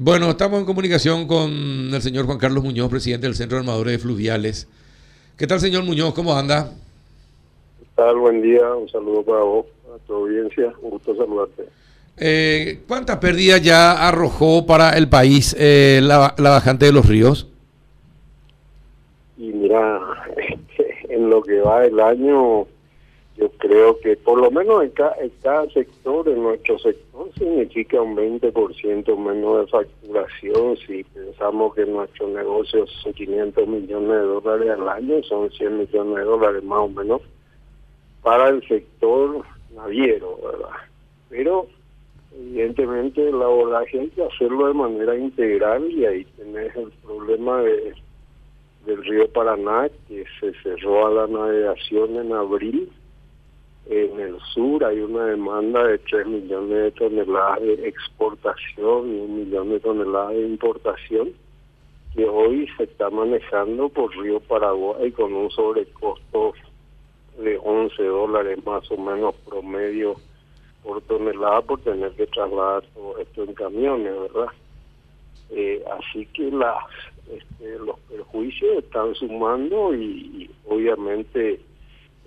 Bueno, estamos en comunicación con el señor Juan Carlos Muñoz, presidente del Centro de Armadores de Fluviales. ¿Qué tal, señor Muñoz? ¿Cómo anda? ¿Qué tal? Buen día. Un saludo para vos, a tu audiencia. Un gusto saludarte. Eh, ¿Cuántas pérdidas ya arrojó para el país eh, la, la bajante de los ríos? Y mira, en lo que va el año, yo creo que por lo menos en cada, sector, en nuestro sector, significa un 20% menos de facturación. Si pensamos que nuestros negocios son 500 millones de dólares al año, son 100 millones de dólares más o menos para el sector naviero, ¿verdad? Pero evidentemente el abordaje hay que hacerlo de manera integral y ahí tenés el problema de del río Paraná que se cerró a la navegación en abril en el sur hay una demanda de 3 millones de toneladas de exportación y un millón de toneladas de importación que hoy se está manejando por Río Paraguay con un sobrecosto de 11 dólares más o menos promedio por tonelada por tener que trasladar todo esto en camiones, ¿verdad? Eh, así que las este, los perjuicios están sumando y obviamente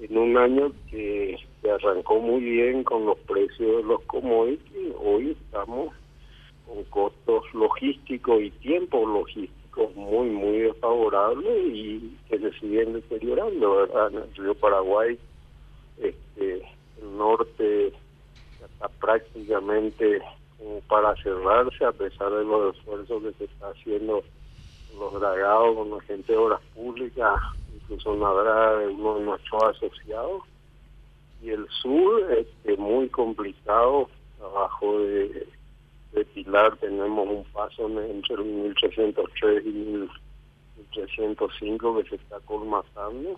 en un año que arrancó muy bien con los precios de los commodities, hoy estamos con costos logísticos y tiempos logísticos muy, muy desfavorables y que se siguen deteriorando, ¿verdad? En el río Paraguay, este, el norte está prácticamente como para cerrarse a pesar de los esfuerzos que se está haciendo los dragados con la gente de obras públicas, de uno de nuestros asociados y el sur este muy complicado abajo de, Pilar tenemos un paso entre el 1303 y 1305 que se está colmatando.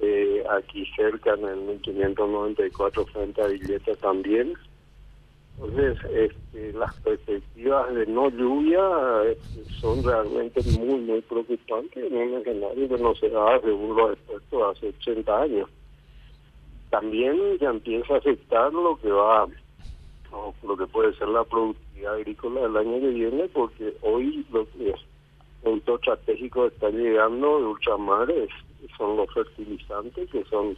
Eh, aquí cerca en el 1594 frente a Villeta también entonces este, las perspectivas de no lluvia este, son realmente muy muy preocupantes en un escenario que no se da según los expertos hace 80 años. También ya empieza a afectar lo que va, lo que puede ser la productividad agrícola del año que viene, porque hoy los productos estratégicos están llegando de ultramares, son los fertilizantes que son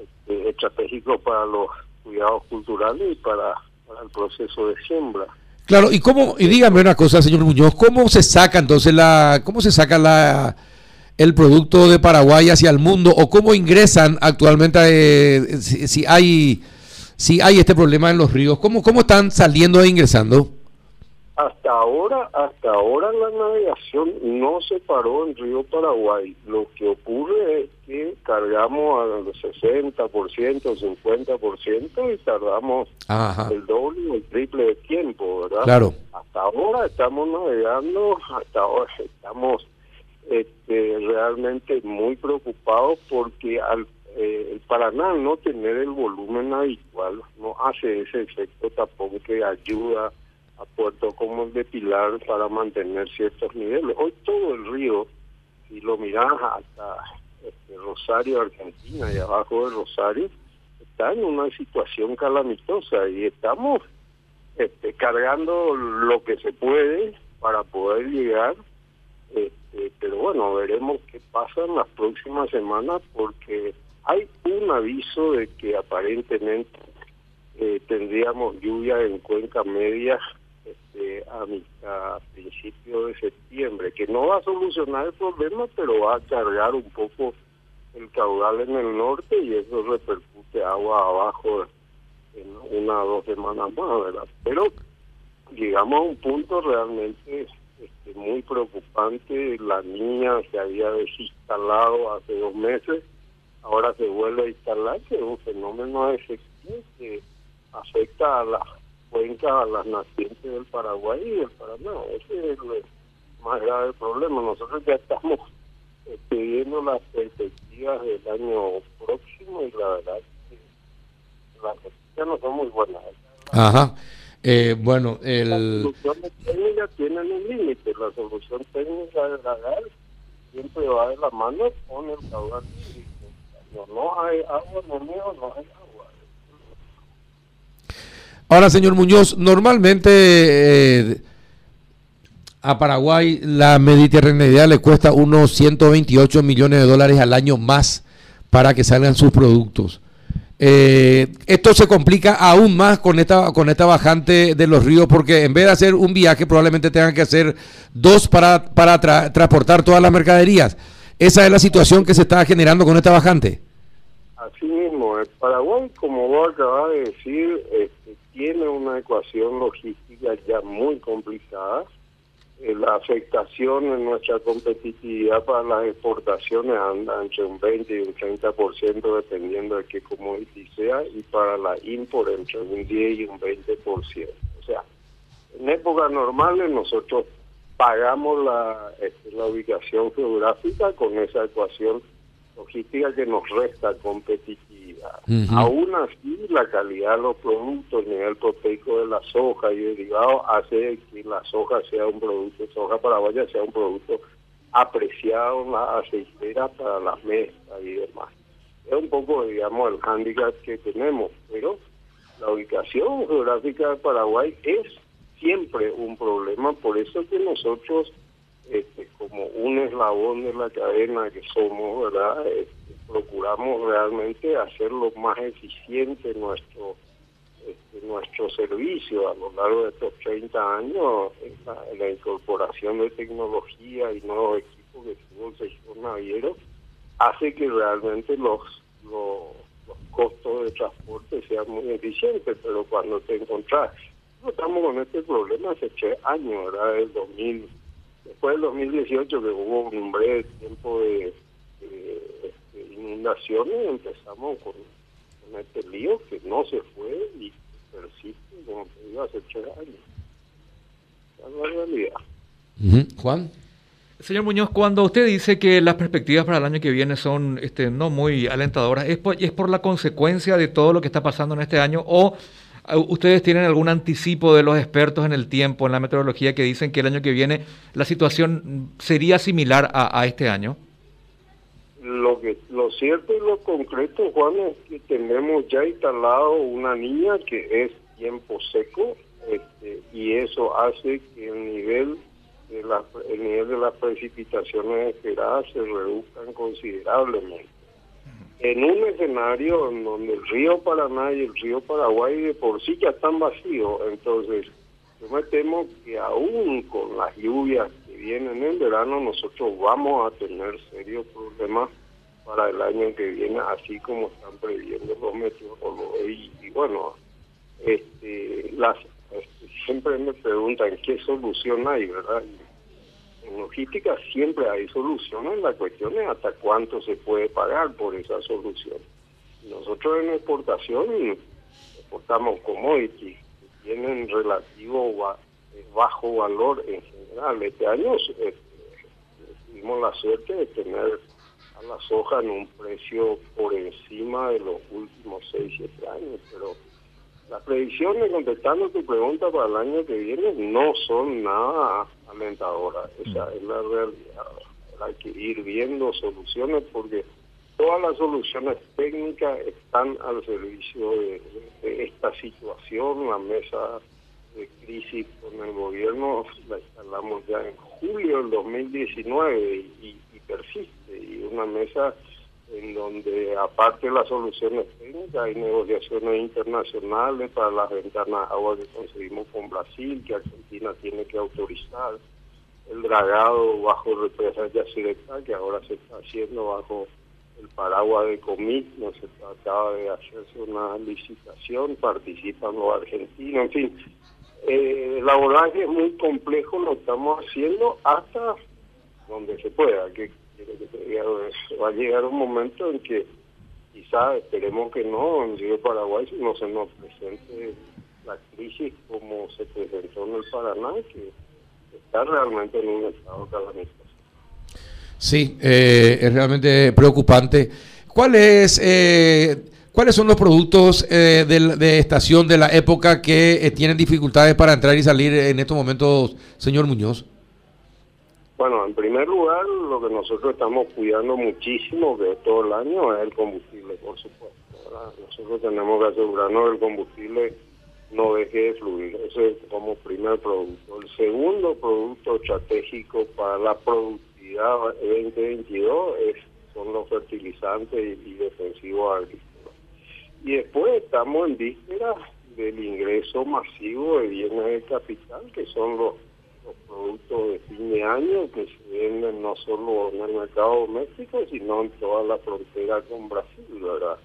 este, estratégicos para los cuidados culturales y para, para el proceso de siembra. Claro, y cómo, y dígame una cosa, señor Muñoz, ¿cómo se saca entonces la, cómo se saca la el producto de Paraguay hacia el mundo o cómo ingresan actualmente eh, si, si, hay si hay este problema en los ríos cómo cómo están saliendo e ingresando hasta ahora hasta ahora la navegación no se paró en río Paraguay. Lo que ocurre es que cargamos al 60% 50% y tardamos Ajá. el doble o el triple de tiempo verdad claro hasta ahora estamos navegando hasta ahora estamos este, realmente muy preocupados porque al eh, el Paraná no tener el volumen habitual no hace ese efecto tampoco que ayuda a puertos como el de Pilar para mantener ciertos niveles. Hoy todo el río, si lo miras hasta este, Rosario, Argentina y abajo de Rosario, está en una situación calamitosa y estamos este, cargando lo que se puede para poder llegar este, pero bueno, veremos qué pasa en las próximas semanas porque hay un aviso de que aparentemente eh, tendríamos lluvia en Cuenca Media este, a, a principios de septiembre, que no va a solucionar el problema, pero va a cargar un poco el caudal en el norte y eso repercute agua abajo en una o dos semanas más, ¿verdad? Pero llegamos a un punto realmente este, muy preocupante. La niña se había desinstalado hace dos meses, ahora se vuelve a instalar, que es un fenómeno efectivo que afecta a las cuencas, a las nacientes del Paraguay y del Paraná. Ese es el más grave problema. Nosotros ya estamos este, viendo las perspectivas del año próximo y la verdad que las noticias no son muy buenas. Ajá. Eh, bueno, el... Las soluciones técnicas tienen un límite. La solución técnica de la gas siempre va de la mano con el caudal no, no hay agua, no, no hay agua. Ahora, señor Muñoz, normalmente eh, A Paraguay la mediterraneidad le cuesta unos 128 millones de dólares al año más para que salgan sus productos. Eh, esto se complica aún más con esta, con esta bajante de los ríos porque en vez de hacer un viaje probablemente tengan que hacer dos para, para transportar todas las mercaderías. Esa es la situación que se está generando con esta bajante. Así mismo, el Paraguay, como vos acabas de decir, este, tiene una ecuación logística ya muy complicada eh, la afectación en nuestra competitividad para las exportaciones anda entre un 20 y un 30% dependiendo de qué commodity sea y para la import entre un 10 y un 20%. O sea, en épocas normales nosotros pagamos la, este, la ubicación geográfica con esa ecuación logística que nos resta competitividad. Aún así, la calidad de los productos, el nivel proteico de la soja y derivados hace que la soja sea un producto, soja paraguaya sea un producto apreciado en la aceitera para las mesas y demás. Es un poco, digamos, el hándicap que tenemos, pero la ubicación geográfica de Paraguay es siempre un problema, por eso que nosotros este, como un eslabón de la cadena que somos, ¿verdad? Este, procuramos realmente hacerlo más eficiente nuestro este, nuestro servicio a lo largo de estos 30 años, la, incorporación de tecnología y nuevos equipos que tuvo el sector naviero, hace que realmente los, los, costos de transporte sean muy eficientes, pero cuando te encontrás, estamos con este problema hace tres años, ¿verdad? Del 2000 Después del 2018, que hubo un breve tiempo de, inundaciones, empezamos con, este lío que no se fue y persiste, como te digo, hace tres años. Esa es la realidad. Juan. Señor Muñoz, cuando usted dice que las perspectivas para el año que viene son este, no muy alentadoras, ¿es ¿es por la consecuencia de todo lo que está pasando en este año o ¿Ustedes tienen algún anticipo de los expertos en el tiempo, en la meteorología, que dicen que el año que viene la situación sería similar a, este año? Lo, que, lo cierto y lo concreto, Juan, es que tenemos ya instalado una niña que es tiempo seco este, y eso hace que el nivel de el nivel de las precipitaciones esperadas se reduzcan considerablemente en un escenario en donde el río Paraná y el río Paraguay de por sí ya están vacíos, entonces yo me temo que aún con las lluvias que vienen en verano nosotros vamos a tener serios problemas para el año que viene, así como están previendo los meteorólogos. Y, y bueno, este, las, este, siempre me preguntan qué solución hay, ¿verdad? En logística siempre hay soluciones, la cuestión es hasta cuánto se puede pagar por esa solución. Nosotros en exportación exportamos commodities que tienen relativo eh, bajo valor en general. Este año eh, tuvimos la suerte de tener a la soja en un precio por encima de los últimos 6, 7 años, pero las previsiones, contestando tu pregunta para el año que viene, no son nada alentadoras. Esa es la realidad. Hay que ir viendo soluciones porque todas las soluciones técnicas están al servicio de, esta situación. La mesa de crisis con el gobierno la instalamos ya en julio del 2019 y, y persiste. Y una mesa en donde aparte de las soluciones técnicas hay negociaciones internacionales para las ventanas de agua que conseguimos con Brasil, que Argentina tiene que autorizar, el dragado bajo represa Yacyretá, que ahora se está haciendo bajo el paraguas de Comit, no se trataba de hacerse una licitación, participan los argentinos, en fin. Eh, el abordaje es muy complejo, lo estamos haciendo hasta donde se pueda, que va a llegar un momento en que quizá, esperemos que no, en río Paraguay no se nos presente la crisis como se presentó en el Paraná, que está realmente en un estado calamitoso. Sí, eh, es realmente preocupante. ¿Cuál es, eh, ¿Cuáles son los productos eh, de, de, estación de la época que tienen dificultades para entrar y salir en estos momentos, señor Muñoz? Bueno, en primer lugar, lo que nosotros estamos cuidando muchísimo de todo el año es el combustible, por supuesto. Nosotros tenemos que asegurarnos que el combustible no deje de fluir. Ese es como primer producto. El segundo producto estratégico para la productividad 2022 es, son los fertilizantes y, defensivos agrícolas. Y después estamos en víspera del ingreso masivo de bienes de capital, que son los, los productos de fin de año que se venden no solo en el mercado doméstico, sino en toda la frontera con Brasil, ¿verdad?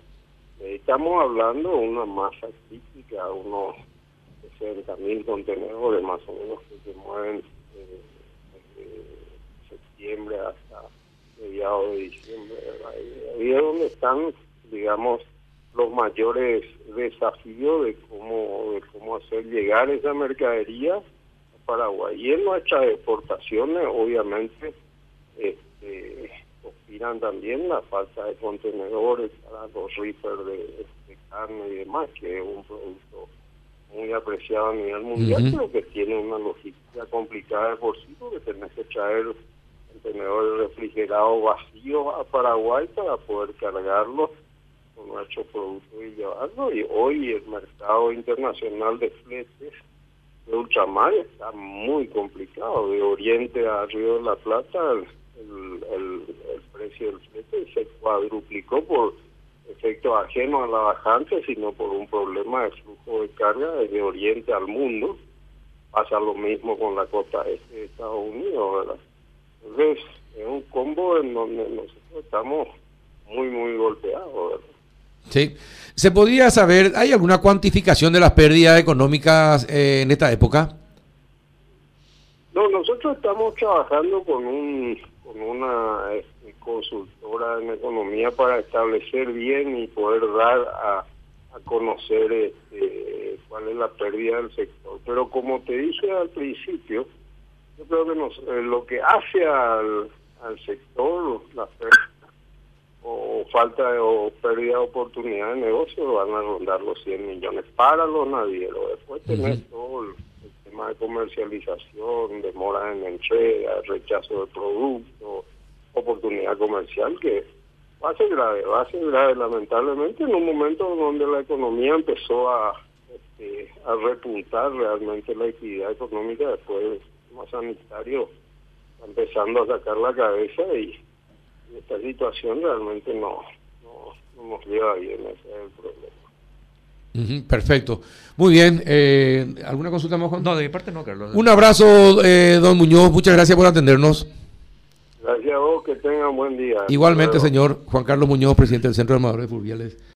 Estamos hablando de una masa crítica, unos 60 mil contenedores más o menos que se mueven eh, desde septiembre hasta mediados de diciembre. Ahí es donde están, digamos, los mayores desafíos de cómo, de cómo hacer llegar esa mercadería Paraguay. Y en nuestras exportaciones, obviamente, este, también la falta de contenedores para los reapers de, carne y demás, que es un producto muy apreciado a nivel mundial, pero que tiene una logística complicada de por sí, porque tenés que traer contenedores refrigerados vacíos a Paraguay para poder cargarlos con nuestro producto y llevarlo. Y hoy el mercado internacional de fletes de ultramar está muy complicado. De Oriente a Río de la Plata, el, precio del flete se cuadruplicó por efecto ajeno a la bajante, sino por un problema de flujo de carga desde Oriente al mundo. Pasa lo mismo con la costa este de Estados Unidos, ¿verdad? Entonces, es un combo en donde nosotros estamos muy, muy golpeados, ¿verdad? Sí. ¿Se podría saber, hay alguna cuantificación de las pérdidas económicas eh, en esta época? No, nosotros estamos trabajando con un con una este, consultora en economía para establecer bien y poder dar a, conocer este, cuál es la pérdida del sector. Pero como te dije al principio, yo creo que nos, eh, lo que hace al, al sector, la pérdida falta de, o pérdida de oportunidad de negocio, van a rondar los 100 millones para los navieros. Después tenés todo el tema de comercialización, demora en entrega, rechazo de producto, oportunidad comercial que va a ser grave, va a ser grave lamentablemente en un momento donde la economía empezó a, este, a repuntar realmente la actividad económica después del sistema sanitario empezando a sacar la cabeza y, esta situación realmente no, no, nos lleva bien, ese es el problema perfecto. Muy bien. Eh, ¿Alguna consulta más, No, de mi parte no, Carlos. Un abrazo, eh, don Muñoz. Muchas gracias por atendernos. Gracias a vos, que tengan buen día. Igualmente, señor Juan Carlos Muñoz, presidente del Centro de Armadores Fluviales.